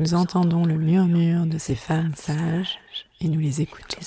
Nous entendons le murmure de ces femmes sages et nous les écoutons.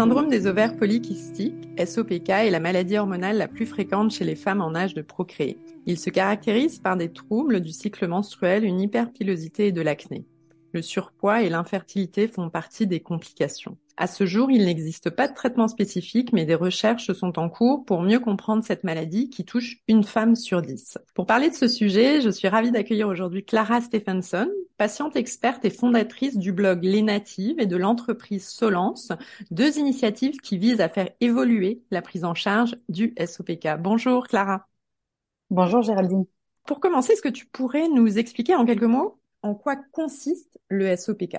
Syndrome des ovaires polykystiques, SOPK, est la maladie hormonale la plus fréquente chez les femmes en âge de procréer. Il se caractérise par des troubles du cycle menstruel, une hyperpilosité et de l'acné. Le surpoids et l'infertilité font partie des complications. À ce jour, il n'existe pas de traitement spécifique, mais des recherches sont en cours pour mieux comprendre cette maladie qui touche une femme sur dix. Pour parler de ce sujet, je suis ravie d'accueillir aujourd'hui Clara Stephenson, patiente experte et fondatrice du blog Les Natives et de l'entreprise Solence, deux initiatives qui visent à faire évoluer la prise en charge du SOPK. Bonjour Clara. Bonjour Géraldine. Pour commencer, est-ce que tu pourrais nous expliquer en quelques mots en quoi consiste le SOPK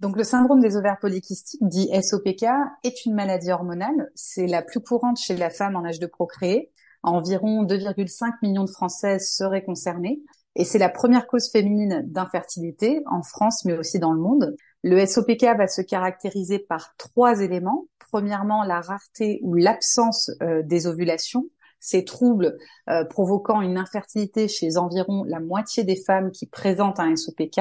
donc le syndrome des ovaires polykystiques, dit SOPK, est une maladie hormonale. C'est la plus courante chez la femme en âge de procréer. Environ 2,5 millions de Françaises seraient concernées. Et c'est la première cause féminine d'infertilité en France, mais aussi dans le monde. Le SOPK va se caractériser par trois éléments. Premièrement, la rareté ou l'absence euh, des ovulations ces troubles euh, provoquant une infertilité chez environ la moitié des femmes qui présentent un SOPK.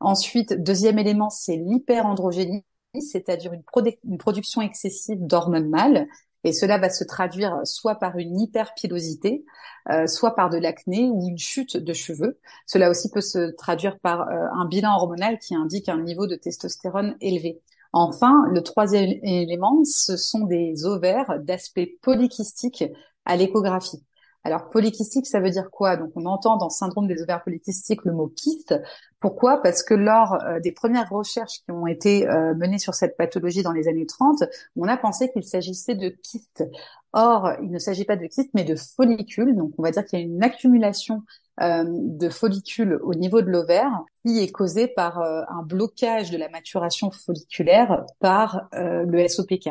Ensuite, deuxième élément, c'est l'hyperandrogénie, c'est-à-dire une, production excessive d'hormones mâles. Et cela va se traduire soit par une hyperpilosité, euh, soit par de l'acné ou une chute de cheveux. Cela aussi peut se traduire par euh, un bilan hormonal qui indique un niveau de testostérone élevé. Enfin, le troisième élément, ce sont des ovaires d'aspect polykystique à l'échographie. Alors polykystique, ça veut dire quoi? Donc on entend dans syndrome des ovaires polykystiques le mot kyste. Pourquoi? Parce que lors euh, des premières recherches qui ont été euh, menées sur cette pathologie dans les années 30, on a pensé qu'il s'agissait de kyste. Or, il ne s'agit pas de kyste, mais de follicules. Donc on va dire qu'il y a une accumulation euh, de follicules au niveau de l'ovaire qui est causée par un blocage de la maturation folliculaire par le SOPK.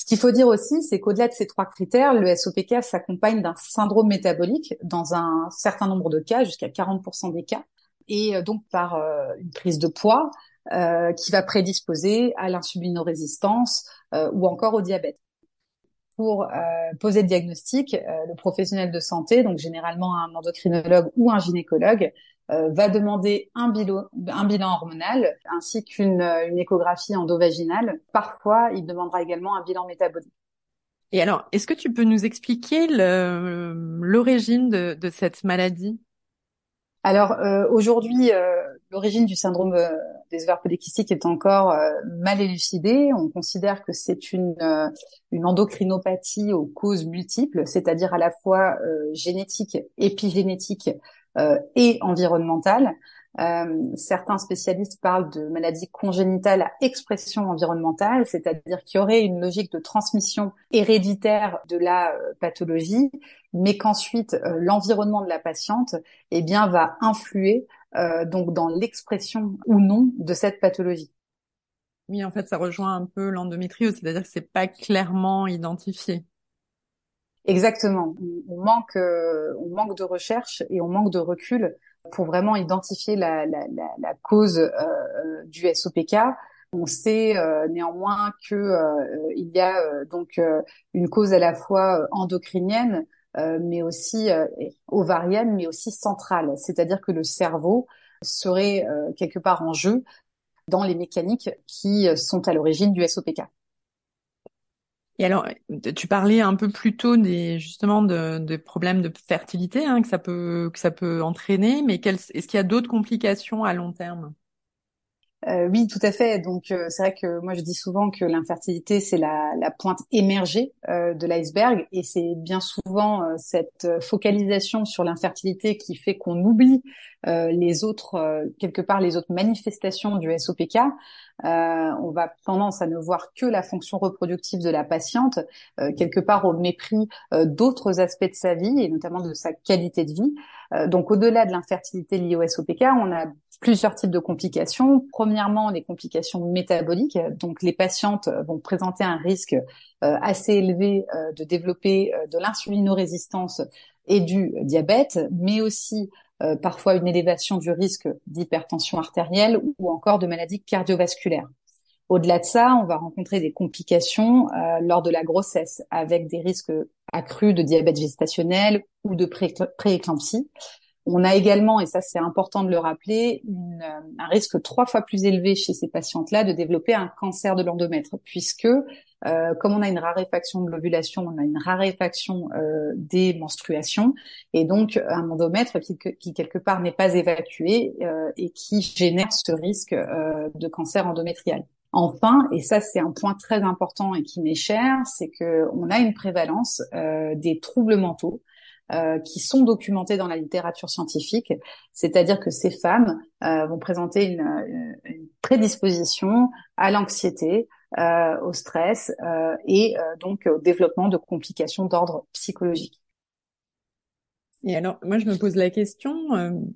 Ce qu'il faut dire aussi, c'est qu'au-delà de ces trois critères, le SOPK s'accompagne d'un syndrome métabolique dans un certain nombre de cas, jusqu'à 40% des cas, et euh, donc par euh, une prise de poids euh, qui va prédisposer à l'insulinorésistance ou encore au diabète. Pour poser le diagnostic, le professionnel de santé, donc généralement un endocrinologue ou un gynécologue, euh, va demander un bilan, un bilan hormonal ainsi qu'une une échographie endovaginale. Parfois, il demandera également un bilan métabolique. Et alors, est-ce que tu peux nous expliquer l'origine de, de, cette maladie? Alors euh, aujourd'hui, euh, l'origine du syndrome des ovaires polykystiques est encore mal élucidée. On considère que c'est une, une endocrinopathie aux causes multiples, c'est-à-dire à la fois génétique, épigénétique euh, et environnementale. Euh, certains spécialistes parlent de maladies congénitales à expression environnementale, c'est-à-dire qu'il y aurait une logique de transmission héréditaire de la euh, pathologie, mais qu'ensuite l'environnement de la patiente, eh bien, va influer donc dans l'expression ou non de cette pathologie. Oui, en fait, ça rejoint un peu l'endométriose, c'est-à-dire que c'est pas clairement identifié. Exactement. On manque, euh, on manque de recherche et on manque de recul pour vraiment identifier la, la, la, la cause euh, euh du SOPK. On sait euh, néanmoins que euh, il y a donc une cause à la fois endocrinienne, mais aussi ovarienne, mais aussi centrale. C'est-à-dire que le cerveau serait quelque part en jeu dans les mécaniques qui sont à l'origine du SOPK. Et alors, tu parlais un peu plus tôt des justement de, de problèmes de fertilité hein, que ça peut que ça peut entraîner, mais est-ce qu'il y a d'autres complications à long terme? Euh, oui, tout à fait. Donc euh, c'est vrai que moi je dis souvent que l'infertilité c'est la, la, pointe émergée euh, de l'iceberg et c'est bien souvent euh, cette focalisation sur l'infertilité qui fait qu'on oublie euh, les autres quelque part les autres manifestations du SOPK. on va tendance à ne voir que la fonction reproductive de la patiente quelque part au mépris d'autres aspects de sa vie et notamment de sa qualité de vie. donc au-delà de l'infertilité liée au SOPK, on a plusieurs types de complications. Premièrement, les complications métaboliques. Donc, les patientes vont présenter un risque euh, assez élevé euh, de développer euh, de l'insulinorésistance et du diabète, mais aussi euh, parfois une élévation du risque d'hypertension artérielle ou encore de maladies cardiovasculaires. Au-delà de ça, on va rencontrer des complications euh, lors de la grossesse avec des risques accrus de diabète gestationnel ou de prééclampsie. On a également, et ça c'est important de le rappeler, une, euh, un risque trois fois plus élevé chez ces patientes-là de développer un cancer de l'endomètre, puisque euh, comme on a une raréfaction de l'ovulation, on a une raréfaction euh, des menstruations, et donc un endomètre qui, quelque part n'est pas évacué euh, et qui génère ce risque de cancer endométrial. Enfin, et ça c'est un point très important et qui m'est cher, c'est que on a une prévalence des troubles mentaux euh, qui sont documentées dans la littérature scientifique, c'est-à-dire que ces femmes euh, vont présenter une, euh, une, prédisposition à l'anxiété, au stress et donc au développement de complications d'ordre psychologique. Et alors, moi, je me pose la question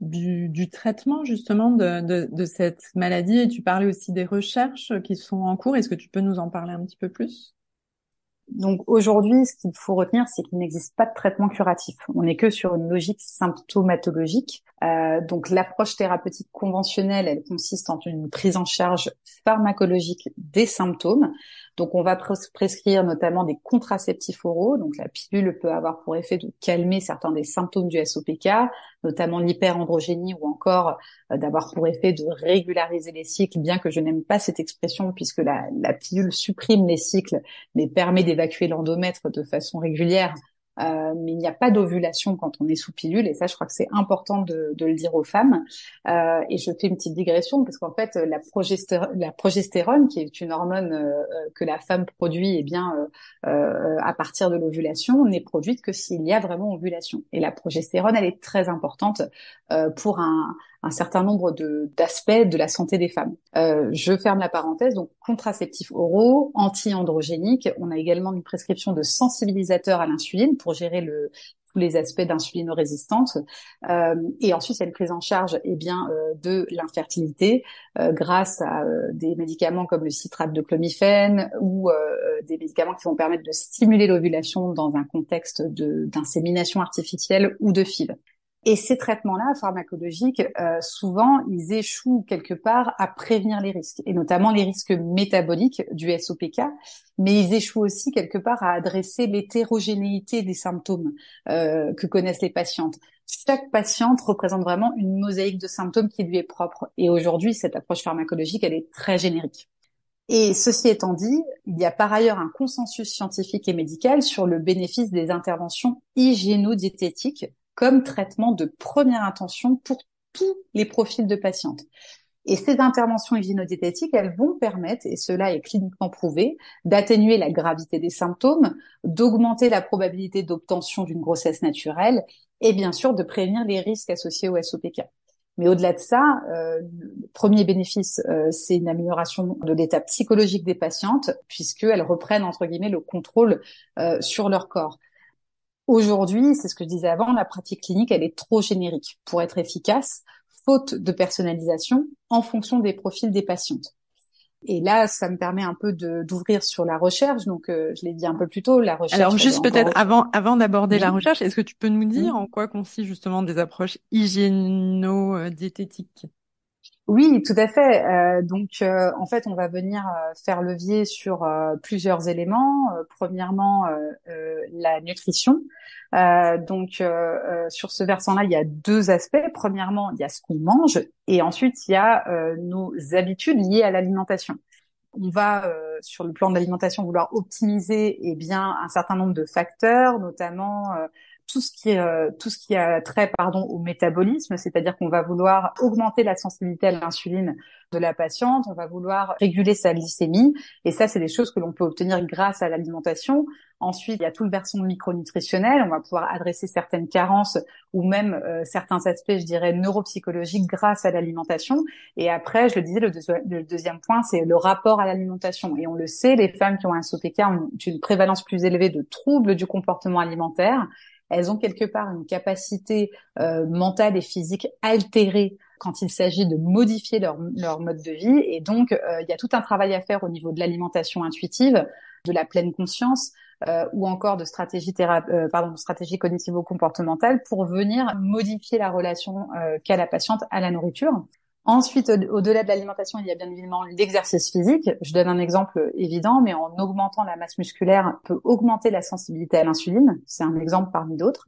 du, du, traitement justement de, de, de, cette maladie. Et tu parlais aussi des recherches qui sont en cours. Est-ce que tu peux nous en parler un petit peu plus? Donc aujourd'hui, ce qu'il faut retenir, c'est qu'il n'existe pas de traitement curatif. On n'est que sur une logique symptomatologique. Euh, donc l'approche thérapeutique conventionnelle, elle consiste en une prise en charge pharmacologique des symptômes. Donc on va prescrire notamment des contraceptifs oraux. Donc la pilule peut avoir pour effet de calmer certains des symptômes du SOPK, notamment l'hyperandrogénie ou encore euh, d'avoir pour effet de régulariser les cycles, bien que je n'aime pas cette expression puisque la, la pilule supprime les cycles mais permet d'évacuer l'endomètre de façon régulière euh, mais il n'y a pas d'ovulation quand on est sous pilule, et ça, je crois que c'est important de, de, le dire aux femmes. Euh, et je fais une petite digression parce qu'en fait, la, progestérone, la progestérone, qui est une hormone euh, que la femme produit, eh bien, euh, euh, à partir de l'ovulation, n'est produite que s'il y a vraiment ovulation. Et la progestérone, elle est très importante pour un, un certain nombre d'aspects de, la santé des femmes. Euh, je ferme la parenthèse, donc contraceptifs oraux, anti-androgéniques. On a également une prescription de sensibilisateurs à l'insuline pour gérer le, tous les aspects d'insulinorésistance. Euh, et ensuite, il une prise en charge eh bien, euh, de l'infertilité euh, grâce à euh, des médicaments comme le citrate de clomifène ou euh, des médicaments qui vont permettre de stimuler l'ovulation dans un contexte d'insémination artificielle ou de fil. Et ces traitements-là, pharmacologiques, euh, souvent, ils échouent quelque part à prévenir les risques, et notamment les risques métaboliques du SOPK, mais ils échouent aussi quelque part à adresser l'hétérogénéité des symptômes euh, que connaissent les patientes. Chaque patiente représente vraiment une mosaïque de symptômes qui lui est propre. Et aujourd'hui, cette approche pharmacologique, elle est très générique. Et ceci étant dit, il y a par ailleurs un consensus scientifique et médical sur le bénéfice des interventions hygiéno-diététiques comme traitement de première intention pour tous les profils de patientes. Et ces interventions hygiénodiététiques, elles vont permettre, et cela est cliniquement prouvé, d'atténuer la gravité des symptômes, d'augmenter la probabilité d'obtention d'une grossesse naturelle et bien sûr de prévenir les risques associés au SOPK. Mais au-delà de ça, euh, le premier bénéfice, euh, c'est une amélioration de l'état psychologique des patientes, puisqu'elles reprennent, entre guillemets, le contrôle euh, sur leur corps. Aujourd'hui, c'est ce que je disais avant, la pratique clinique, elle est trop générique pour être efficace, faute de personnalisation en fonction des profils des patientes. Et là, ça me permet un peu d'ouvrir sur la recherche. Donc, euh, je l'ai dit un peu plus tôt, la recherche. Alors, juste peut-être avant, avant d'aborder la recherche, est-ce que tu peux nous dire en quoi consistent justement des approches hygiéno-diététiques? Oui, tout à fait. Euh, donc, euh, en fait, on va venir euh, faire levier sur plusieurs éléments. premièrement, la nutrition. donc, sur ce versant-là, il y a deux aspects. Premièrement, il y a ce qu'on mange, et ensuite, il y a nos habitudes liées à l'alimentation. On va, sur le plan de l'alimentation, vouloir optimiser eh bien un certain nombre de facteurs, notamment tout ce qui euh, tout ce qui a trait pardon au métabolisme, c'est-à-dire qu'on va vouloir augmenter la sensibilité à l'insuline de la patiente, on va vouloir réguler sa glycémie et ça c'est des choses que l'on peut obtenir grâce à l'alimentation. Ensuite, il y a tout le versant micronutritionnel, on va pouvoir adresser certaines carences ou même euh, certains aspects, je dirais neuropsychologiques grâce à l'alimentation. Et après, je le disais le, le deuxième point, c'est le rapport à l'alimentation. Et on le sait, les femmes qui ont un SOPK ont une prévalence plus élevée de troubles du comportement alimentaire elles ont quelque part une capacité euh, mentale et physique altérée quand il s'agit de modifier leur, leur, mode de vie. Et donc, euh, il y a tout un travail à faire au niveau de l'alimentation intuitive, de la pleine conscience, euh, ou encore de stratégie euh, pardon, stratégie cognitivo-comportementale pour venir modifier la relation euh, qu'a la patiente à la nourriture. Ensuite, au-delà de l'alimentation, il y a bien évidemment l'exercice physique. Je donne un exemple évident, mais en augmentant la masse musculaire, on peut augmenter la sensibilité à l'insuline. C'est un exemple parmi d'autres.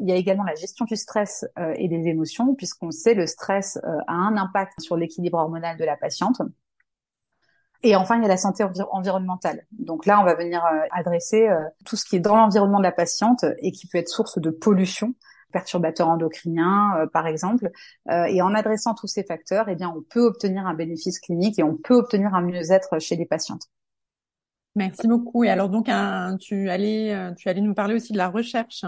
Il y a également la gestion du stress euh, et des émotions, puisqu'on sait le stress euh, a un impact sur l'équilibre hormonal de la patiente. Et enfin, il y a la santé environnementale. Donc là, on va venir euh, adresser tout ce qui est dans l'environnement de la patiente et qui peut être source de pollution, perturbateurs endocriniens, par exemple. et en adressant tous ces facteurs, eh bien, on peut obtenir un bénéfice clinique et on peut obtenir un mieux-être chez les patientes. Merci beaucoup. Et alors donc, tu allais, tu allais nous parler aussi de la recherche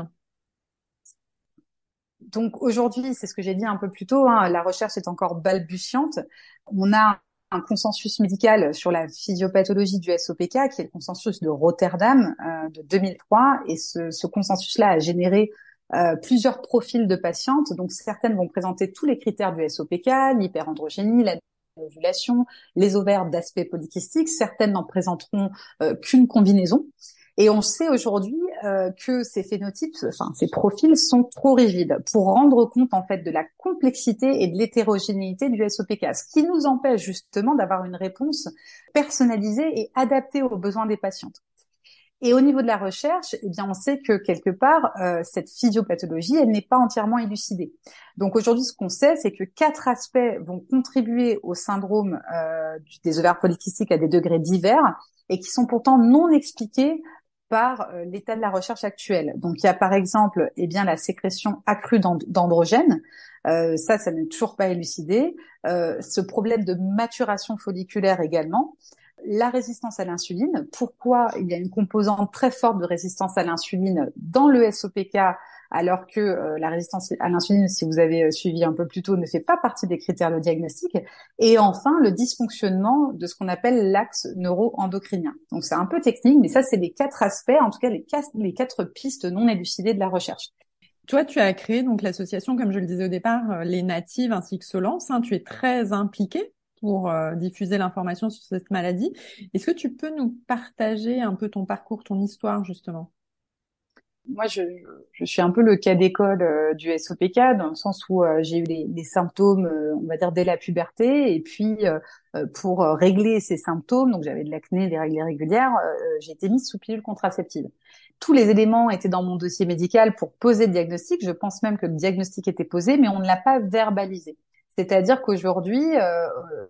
donc aujourd'hui, c'est ce que j'ai dit un peu plus tôt, hein, la recherche est encore balbutiante. On a un consensus médical sur la physiopathologie du SOPK, qui est le consensus de Rotterdam euh, de 2003, et ce, ce consensus-là a généré euh, plusieurs profils de patientes. Donc certaines vont présenter tous les critères du SOPK, l'hyperandrogénie, la ovulation, les ovaires d'aspect polykystique. Certaines n'en présenteront euh, qu'une combinaison. Et on sait aujourd'hui euh, que ces phénotypes, enfin ces profils, sont trop rigides pour rendre compte en fait de la complexité et de l'hétérogénéité du SOPK, ce qui nous empêche justement d'avoir une réponse personnalisée et adaptée aux besoins des patientes. Et au niveau de la recherche, eh bien, on sait que quelque part, euh, cette physiopathologie, elle n'est pas entièrement élucidée. Donc aujourd'hui, ce qu'on sait, c'est que quatre aspects vont contribuer au syndrome euh, des ovaires polykystiques à des degrés divers et qui sont pourtant non expliqués par euh, l'état de la recherche actuelle. Donc il y a par exemple eh bien la sécrétion accrue d'androgènes, euh, ça ça n'est toujours pas élucidé, euh, ce problème de maturation folliculaire également, la résistance à l'insuline, pourquoi il y a une composante très forte de résistance à l'insuline dans le SOPK alors que euh, la résistance à l'insuline, si vous avez euh, suivi un peu plus tôt, ne fait pas partie des critères de diagnostic. Et enfin, le dysfonctionnement de ce qu'on appelle l'axe neuro-endocrinien. Donc c'est un peu technique, mais ça, c'est les quatre aspects, en tout cas les quatre, pistes non élucidées de la recherche. Toi, tu as créé donc l'association, comme je le disais au départ, euh, les natives ainsi que Solence. Hein, tu es très impliquée pour diffuser l'information sur cette maladie. Est-ce que tu peux nous partager un peu ton parcours, ton histoire justement? Moi, je, je, suis un peu le cas d'école euh, du SOPK dans le sens où euh, j'ai eu les, symptômes, euh, on va dire dès la puberté, et puis pour régler ces symptômes, donc j'avais de l'acné, des règles irrégulières, j'ai été mise sous pilule contraceptive. Tous les éléments étaient dans mon dossier médical pour poser le diagnostic. Je pense même que le diagnostic était posé, mais on ne l'a pas verbalisé. C'est-à-dire qu'aujourd'hui, euh,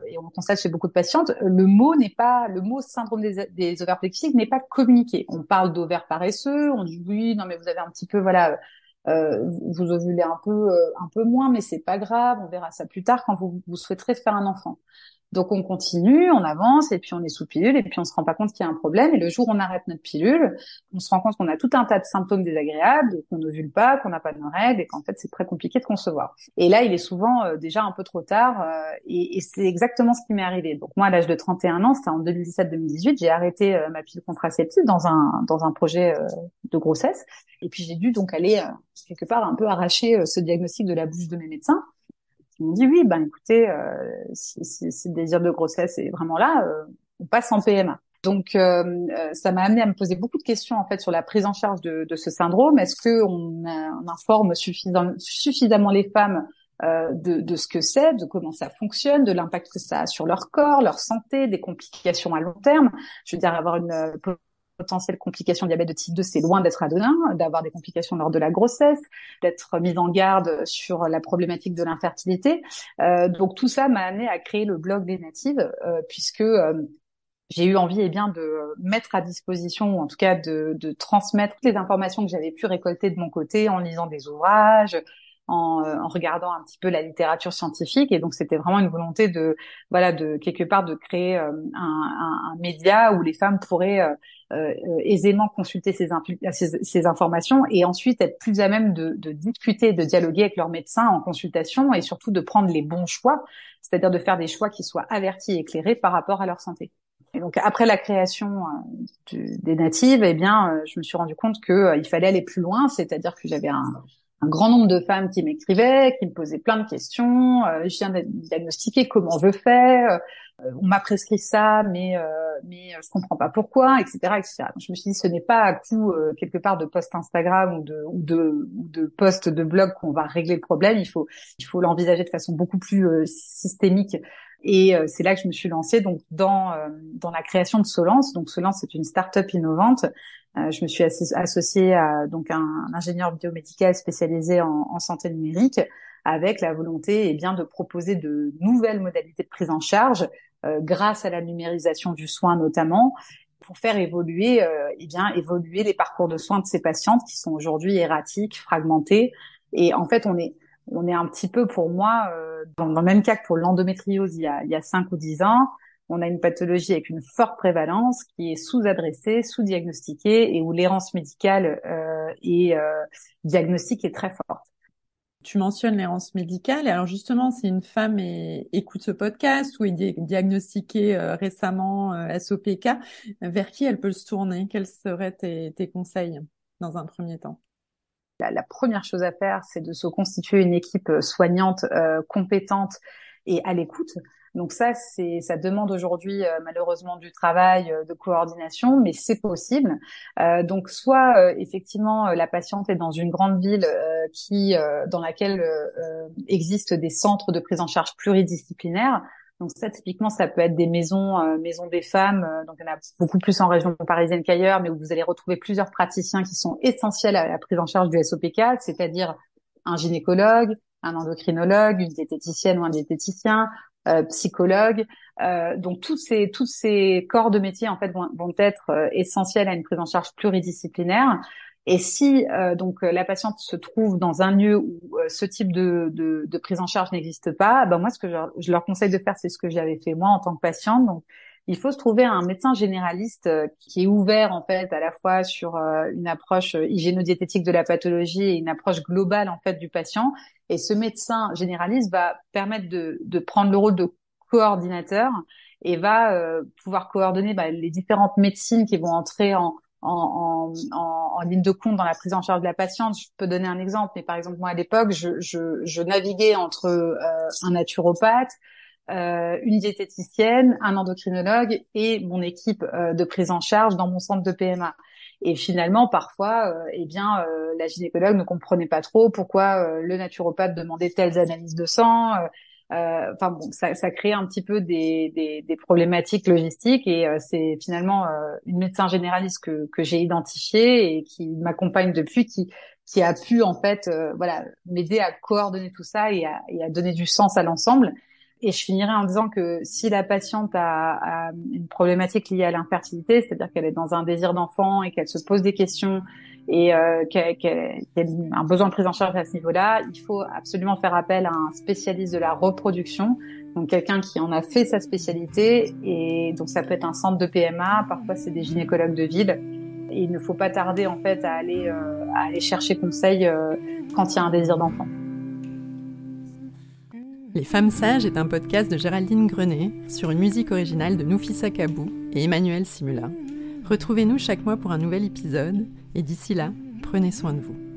et on constate chez beaucoup de patientes, le mot n'est pas, le mot syndrome des, ovaires polykystiques n'est pas communiqué. On parle d'ovaires paresseux, on dit oui, non mais vous avez un petit peu, voilà, euh, vous ovulez un peu, euh, un peu moins, mais c'est pas grave, on verra ça plus tard quand vous souhaiterez faire un enfant. Donc on continue, on avance et puis on est sous pilule et puis on se rend pas compte qu'il y a un problème. Et le jour où on arrête notre pilule, on se rend compte qu'on a tout un tas de symptômes désagréables, qu'on n'ovule pas, qu'on n'a pas de règles et qu'en fait c'est très compliqué de concevoir. Et là, il est souvent euh, déjà un peu trop tard euh, et, et c'est exactement ce qui m'est arrivé. Donc moi, à l'âge de 31 ans, c'était en 2017-2018, j'ai arrêté euh, ma pilule contraceptive dans un dans un projet de grossesse et puis j'ai dû donc aller quelque part un peu arracher ce diagnostic de la bouche de mes médecins ils m'ont dit oui, ben écoutez, euh, si, si, le désir de grossesse est vraiment là, euh, on passe en PMA. Donc, euh, euh, ça m'a amené à me poser beaucoup de questions en fait sur la prise en charge de, de ce syndrome. Est-ce que on, on informe suffisamment, suffisamment les femmes euh, de, de, ce que c'est, de comment ça fonctionne, de l'impact que ça a sur leur corps, leur santé, des complications à long terme? Je veux dire, avoir une potentielles complications de diabète de type 2, c'est loin d'être anodin, d'avoir des complications lors de la grossesse, d'être mise en garde sur la problématique de l'infertilité. Euh, donc tout ça m'a amené à créer le blog des natives, euh, puisque euh, j'ai eu envie eh bien de mettre à disposition, ou en tout cas de, de transmettre toutes les informations que j'avais pu récolter de mon côté en lisant des ouvrages, en, en, regardant un petit peu la littérature scientifique. Et donc, c'était vraiment une volonté de, voilà, de quelque part de créer un, un, un, média où les femmes pourraient euh, aisément consulter ces, ces, ces, informations et ensuite être plus à même de, de, discuter, de dialoguer avec leur médecin en consultation et surtout de prendre les bons choix, c'est-à-dire de faire des choix qui soient avertis et éclairés par rapport à leur santé. Et donc après la création euh, des natives, eh bien, euh, je me suis rendu compte que il fallait aller plus loin, c'est-à-dire que j'avais un, un grand nombre de femmes qui m'écrivaient, qui me posaient plein de questions. Euh, je viens d'être diagnostiquée, comment je fais euh, On m'a prescrit ça, mais euh, mais je comprends pas pourquoi, etc., etc. Donc, je me suis dit, ce n'est pas à coup quelque part de post Instagram ou de ou de ou de post de blog qu'on va régler le problème. Il faut il faut l'envisager de façon beaucoup plus systémique. Et c'est là que je me suis lancée donc dans dans la création de Solence. Donc Solence c'est une start-up innovante euh, je me suis associée à donc un, ingénieur biomédical spécialisé en, santé numérique, avec la volonté eh bien de proposer de nouvelles modalités de prise en charge euh, grâce à la numérisation du soin notamment pour faire évoluer euh, eh bien évoluer les parcours de soins de ces patientes qui sont aujourd'hui erratiques, fragmentés et en fait on est on est un petit peu pour moi euh, dans, dans, le même cas que pour l'endométriose il y a il y a cinq ou dix ans on a une pathologie avec une forte prévalence qui est sous-adressée, sous-diagnostiquée et où l'errance médicale euh, et euh, diagnostique est très forte. Tu mentionnes l'errance médicale. Alors justement, si une femme écoute ce podcast ou est diagnostiquée euh, récemment euh, SOPK, vers qui elle peut se tourner? Quels seraient tes, conseils dans un premier temps? La, première chose à faire, c'est de se constituer une équipe soignante, compétente et à l'écoute. Donc ça, c'est, ça demande aujourd'hui euh, malheureusement du travail euh, de coordination, mais c'est possible. Euh, donc soit effectivement la patiente est dans une grande ville qui, dans laquelle existent des centres de prise en charge pluridisciplinaires. Donc ça, typiquement, ça peut être des maisons, maisons des femmes. donc il y en a beaucoup plus en région parisienne qu'ailleurs, mais où vous allez retrouver plusieurs praticiens qui sont essentiels à la prise en charge du SOPK, c'est-à-dire un gynécologue, un endocrinologue, une diététicienne ou un diététicien, euh, psychologue. Euh, donc tous ces tous ces corps de métier en fait vont, vont être euh, essentiels à une prise en charge pluridisciplinaire. Et si donc la patiente se trouve dans un lieu où ce type de, de, de, prise en charge n'existe pas, ben moi ce que je, je leur conseille de faire, c'est ce que j'avais fait moi en tant que patiente. Donc il faut se trouver un médecin généraliste qui est ouvert en fait à la fois sur une approche hygiéno-diététique de la pathologie et une approche globale en fait du patient et ce médecin généraliste va permettre de, de prendre le rôle de coordinateur et va euh, pouvoir coordonner bah, les différentes médecines qui vont entrer en, en, en, en, ligne de compte dans la prise en charge de la patiente. Je peux donner un exemple, mais par exemple moi à l'époque, je, je, je, naviguais entre euh, un naturopathe, euh, une diététicienne, un endocrinologue et mon équipe euh, de prise en charge dans mon centre de PMA. Et finalement, parfois, euh, eh bien, euh, la gynécologue ne comprenait pas trop pourquoi euh, le naturopathe demandait telles analyses de sang. Enfin bon, ça, ça crée un petit peu des, des, des problématiques logistiques et c'est finalement une médecin généraliste que, que j'ai identifiée et qui m'accompagne depuis, qui qui a pu en fait, voilà, m'aider à coordonner tout ça et à, et à donner du sens à l'ensemble. Et je finirai en disant que si la patiente a, a une problématique liée à l'infertilité, c'est-à-dire qu'elle est dans un désir d'enfant et qu'elle se pose des questions et euh, qu'elle a un besoin de prise en charge à ce niveau-là, il faut absolument faire appel à un spécialiste de la reproduction, donc quelqu'un qui en a fait sa spécialité. Et donc ça peut être un centre de PMA, parfois c'est des gynécologues de ville. Et il ne faut pas tarder en fait à aller, euh, à aller chercher conseil euh, quand il y a un désir d'enfant. Les Femmes Sages est un podcast de Géraldine Grenet sur une musique originale de Noufissa Kabou et Emmanuel Simula. Retrouvez-nous chaque mois pour un nouvel épisode et d'ici là, prenez soin de vous.